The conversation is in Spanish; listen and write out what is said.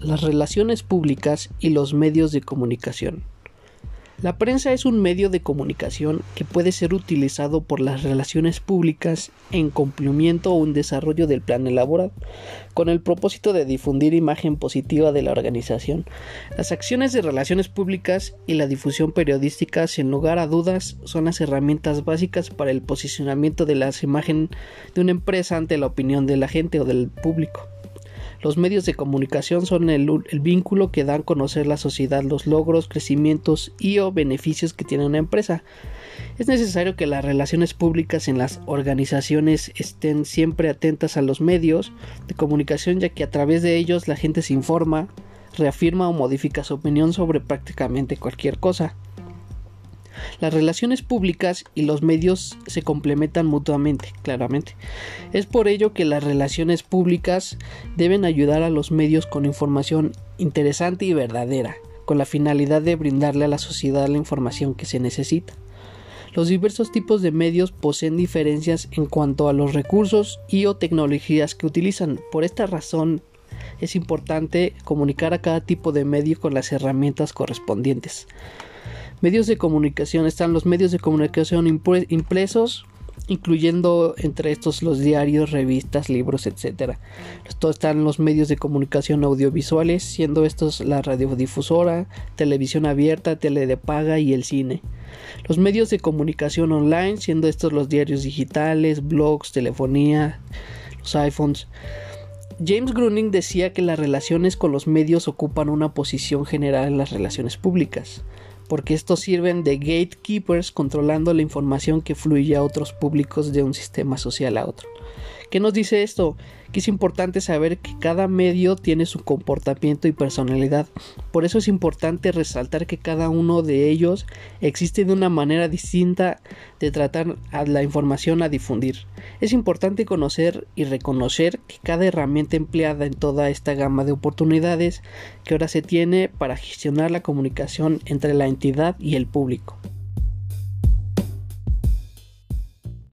las relaciones públicas y los medios de comunicación. La prensa es un medio de comunicación que puede ser utilizado por las relaciones públicas en cumplimiento o un desarrollo del plan elaborado, con el propósito de difundir imagen positiva de la organización. Las acciones de relaciones públicas y la difusión periodística, sin lugar a dudas, son las herramientas básicas para el posicionamiento de las imagen de una empresa ante la opinión de la gente o del público. Los medios de comunicación son el, vínculo que dan a conocer la sociedad los logros, crecimientos y o beneficios que tiene una empresa. Es necesario que las relaciones públicas en las organizaciones estén siempre atentas a los medios de comunicación ya que a través de ellos la gente se informa, reafirma o modifica su opinión sobre prácticamente cualquier cosa. Las relaciones públicas y los medios se complementan mutuamente, claramente. Es por ello que las relaciones públicas deben ayudar a los medios con información interesante y verdadera, con la finalidad de brindarle a la sociedad la información que se necesita. Los diversos tipos de medios poseen diferencias en cuanto a los recursos y o tecnologías que utilizan. Por esta razón es importante comunicar a cada tipo de medio con las herramientas correspondientes. Medios de comunicación están los medios de comunicación impresos, incluyendo entre estos los diarios, revistas, libros, etc. Esto están los medios de comunicación audiovisuales, siendo estos la radiodifusora, televisión abierta, tele de paga y el cine. Los medios de comunicación online, siendo estos los diarios digitales, blogs, telefonía, los iPhones. James Gruning decía que las relaciones con los medios ocupan una posición general en las relaciones públicas porque estos sirven de gatekeepers controlando la información que fluye a otros públicos de un sistema social a otro. ¿Qué nos dice esto? Que es importante saber que cada medio tiene su comportamiento y personalidad. Por eso es importante resaltar que cada uno de ellos existe de una manera distinta de tratar a la información a difundir. Es importante conocer y reconocer que cada herramienta empleada en toda esta gama de oportunidades que ahora se tiene para gestionar la comunicación entre la entidad y el público.